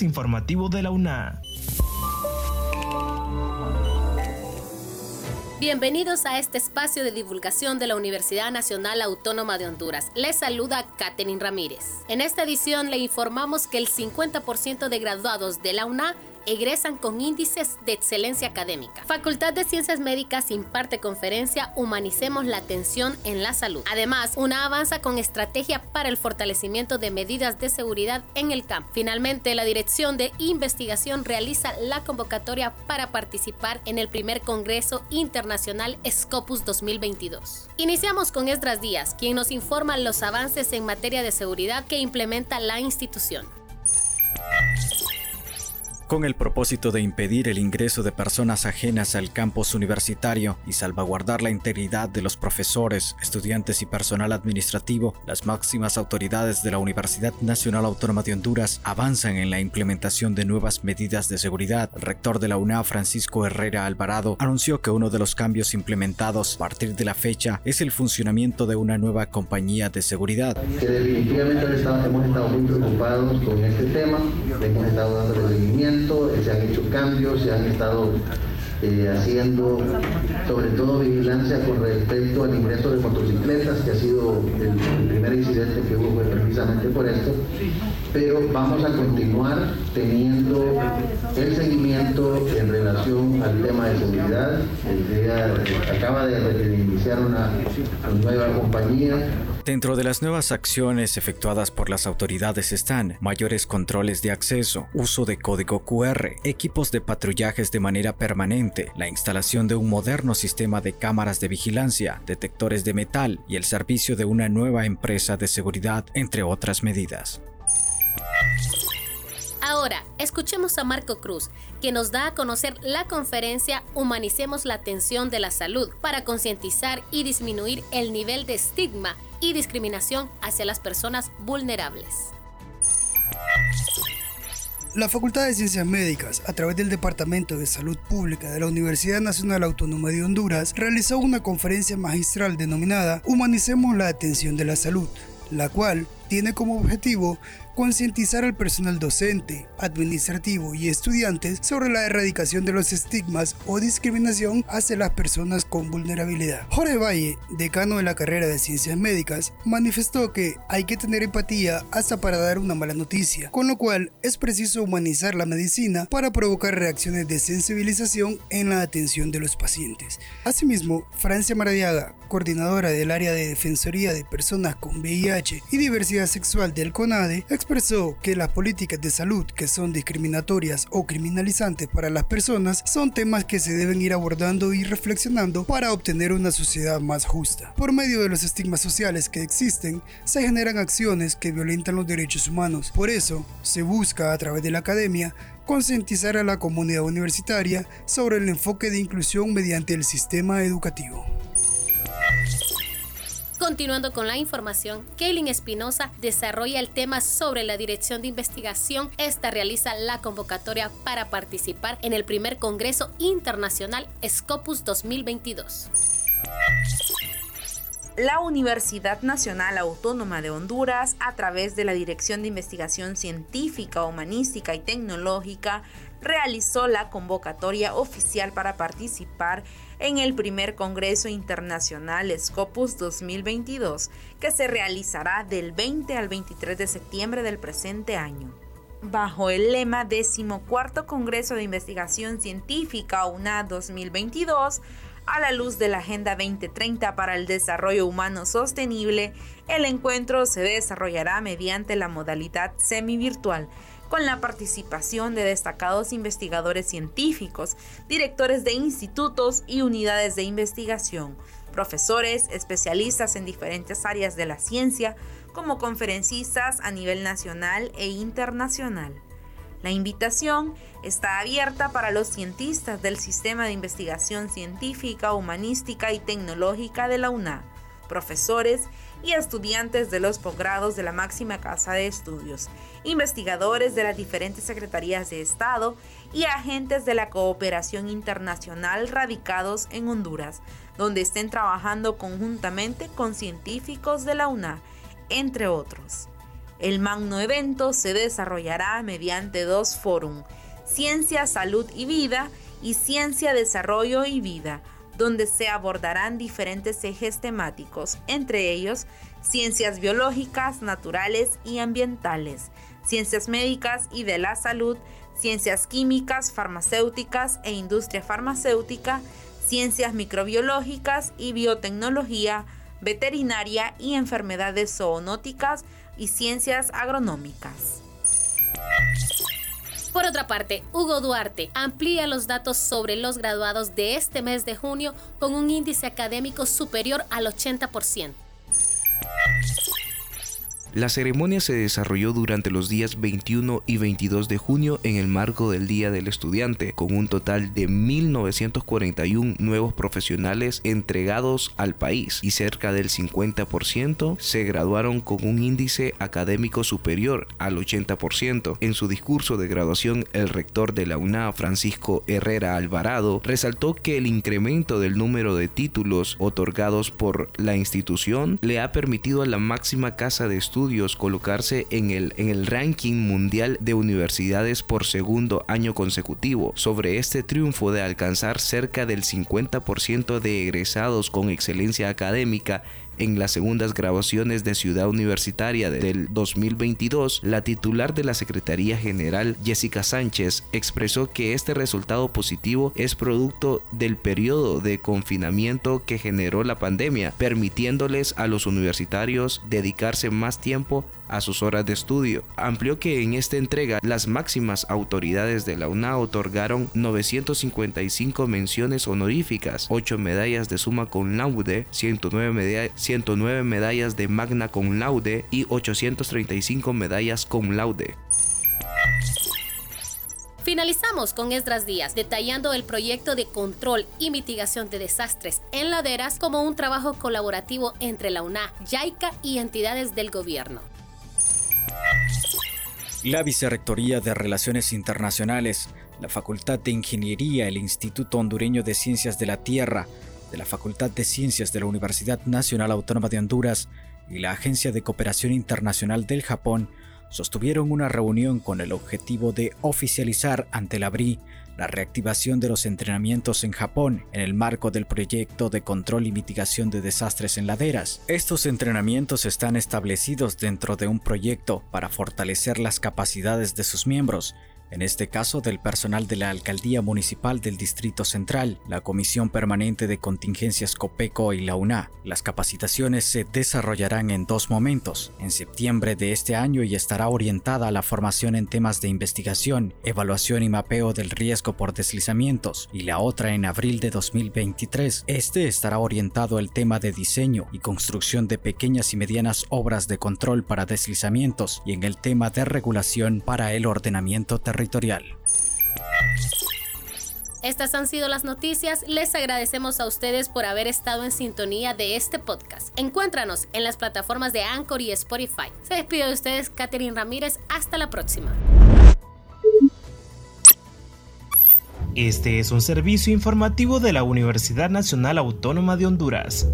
informativo de la UNA. Bienvenidos a este espacio de divulgación de la Universidad Nacional Autónoma de Honduras. Les saluda Katherine Ramírez. En esta edición le informamos que el 50% de graduados de la UNA egresan con índices de excelencia académica. Facultad de Ciencias Médicas imparte conferencia Humanicemos la atención en la salud. Además, una avanza con estrategia para el fortalecimiento de medidas de seguridad en el campo. Finalmente, la Dirección de Investigación realiza la convocatoria para participar en el primer Congreso Internacional Scopus 2022. Iniciamos con Esdras Díaz, quien nos informa los avances en materia de seguridad que implementa la institución con el propósito de impedir el ingreso de personas ajenas al campus universitario y salvaguardar la integridad de los profesores, estudiantes y personal administrativo, las máximas autoridades de la Universidad Nacional Autónoma de Honduras avanzan en la implementación de nuevas medidas de seguridad. El rector de la UNA, Francisco Herrera Alvarado, anunció que uno de los cambios implementados a partir de la fecha es el funcionamiento de una nueva compañía de seguridad. Que definitivamente hemos estado muy preocupados con este tema, hemos estado dando seguimiento se han hecho cambios, se han estado eh, haciendo sobre todo vigilancia con respecto al ingreso de motocicletas, que ha sido el, primer incidente que hubo precisamente por esto, pero vamos a continuar teniendo el seguimiento en relación al tema de seguridad. Día, acaba de iniciar una nueva compañía Dentro de las nuevas acciones efectuadas por las autoridades están mayores controles de acceso, uso de código QR, equipos de patrullajes de manera permanente, la instalación de un moderno sistema de cámaras de vigilancia, detectores de metal y el servicio de una nueva empresa de seguridad, entre otras medidas. Ahora, escuchemos a Marco Cruz, que nos da a conocer la conferencia Humanicemos la atención de la salud para concientizar y disminuir el nivel de estigma y discriminación hacia las personas vulnerables. La Facultad de Ciencias Médicas, a través del Departamento de Salud Pública de la Universidad Nacional Autónoma de Honduras, realizó una conferencia magistral denominada Humanicemos la atención de la salud, la cual tiene como objetivo concientizar al personal docente, administrativo y estudiantes sobre la erradicación de los estigmas o discriminación hacia las personas con vulnerabilidad. Jorge Valle, decano de la carrera de Ciencias Médicas, manifestó que hay que tener empatía hasta para dar una mala noticia, con lo cual es preciso humanizar la medicina para provocar reacciones de sensibilización en la atención de los pacientes. Asimismo, Francia Maradiaga, coordinadora del área de Defensoría de Personas con VIH y Diversidad Sexual del CONADE, expresó que las políticas de salud que son discriminatorias o criminalizantes para las personas son temas que se deben ir abordando y reflexionando para obtener una sociedad más justa. Por medio de los estigmas sociales que existen, se generan acciones que violentan los derechos humanos. Por eso, se busca a través de la academia concientizar a la comunidad universitaria sobre el enfoque de inclusión mediante el sistema educativo. Continuando con la información, Kaylin Espinosa desarrolla el tema sobre la dirección de investigación. Esta realiza la convocatoria para participar en el primer Congreso Internacional Scopus 2022. La Universidad Nacional Autónoma de Honduras, a través de la Dirección de Investigación Científica, Humanística y Tecnológica, realizó la convocatoria oficial para participar en el primer Congreso Internacional Scopus 2022, que se realizará del 20 al 23 de septiembre del presente año. Bajo el lema Decimocuarto Congreso de Investigación Científica UNA 2022, a la luz de la Agenda 2030 para el Desarrollo Humano Sostenible, el encuentro se desarrollará mediante la modalidad semi-virtual con la participación de destacados investigadores científicos, directores de institutos y unidades de investigación, profesores, especialistas en diferentes áreas de la ciencia, como conferencistas a nivel nacional e internacional. La invitación está abierta para los cientistas del Sistema de Investigación Científica, Humanística y Tecnológica de la UNA, profesores y estudiantes de los posgrados de la máxima casa de estudios, investigadores de las diferentes secretarías de Estado y agentes de la cooperación internacional radicados en Honduras, donde estén trabajando conjuntamente con científicos de la UNA, entre otros. El magno evento se desarrollará mediante dos fórum, Ciencia, Salud y Vida y Ciencia, Desarrollo y Vida, donde se abordarán diferentes ejes temáticos, entre ellos ciencias biológicas, naturales y ambientales, ciencias médicas y de la salud, ciencias químicas, farmacéuticas e industria farmacéutica, ciencias microbiológicas y biotecnología, veterinaria y enfermedades zoonóticas y ciencias agronómicas. Por otra parte, Hugo Duarte amplía los datos sobre los graduados de este mes de junio con un índice académico superior al 80%. La ceremonia se desarrolló durante los días 21 y 22 de junio en el marco del Día del Estudiante, con un total de 1.941 nuevos profesionales entregados al país y cerca del 50% se graduaron con un índice académico superior al 80%. En su discurso de graduación, el rector de la UNA, Francisco Herrera Alvarado, resaltó que el incremento del número de títulos otorgados por la institución le ha permitido a la máxima casa de estudios colocarse en el, en el ranking mundial de universidades por segundo año consecutivo. Sobre este triunfo de alcanzar cerca del 50% de egresados con excelencia académica en las segundas grabaciones de Ciudad Universitaria del 2022, la titular de la Secretaría General, Jessica Sánchez, expresó que este resultado positivo es producto del periodo de confinamiento que generó la pandemia, permitiéndoles a los universitarios dedicarse más tiempo a sus horas de estudio. Amplió que en esta entrega las máximas autoridades de la UNA otorgaron 955 menciones honoríficas, 8 medallas de suma con laude, 109, 109 medallas de magna con laude y 835 medallas con laude. Finalizamos con Esdras Díaz detallando el proyecto de control y mitigación de desastres en laderas como un trabajo colaborativo entre la UNA, YAICA y entidades del gobierno. La Vicerrectoría de Relaciones Internacionales, la Facultad de Ingeniería, el Instituto Hondureño de Ciencias de la Tierra, de la Facultad de Ciencias de la Universidad Nacional Autónoma de Honduras y la Agencia de Cooperación Internacional del Japón sostuvieron una reunión con el objetivo de oficializar ante la BRI la reactivación de los entrenamientos en Japón en el marco del proyecto de control y mitigación de desastres en laderas. Estos entrenamientos están establecidos dentro de un proyecto para fortalecer las capacidades de sus miembros en este caso del personal de la Alcaldía Municipal del Distrito Central, la Comisión Permanente de Contingencias COPECO y la UNA. Las capacitaciones se desarrollarán en dos momentos, en septiembre de este año y estará orientada a la formación en temas de investigación, evaluación y mapeo del riesgo por deslizamientos, y la otra en abril de 2023. Este estará orientado al tema de diseño y construcción de pequeñas y medianas obras de control para deslizamientos y en el tema de regulación para el ordenamiento territorial estas han sido las noticias. Les agradecemos a ustedes por haber estado en sintonía de este podcast. Encuéntranos en las plataformas de Anchor y Spotify. Se despide de ustedes, Catherine Ramírez. Hasta la próxima. Este es un servicio informativo de la Universidad Nacional Autónoma de Honduras.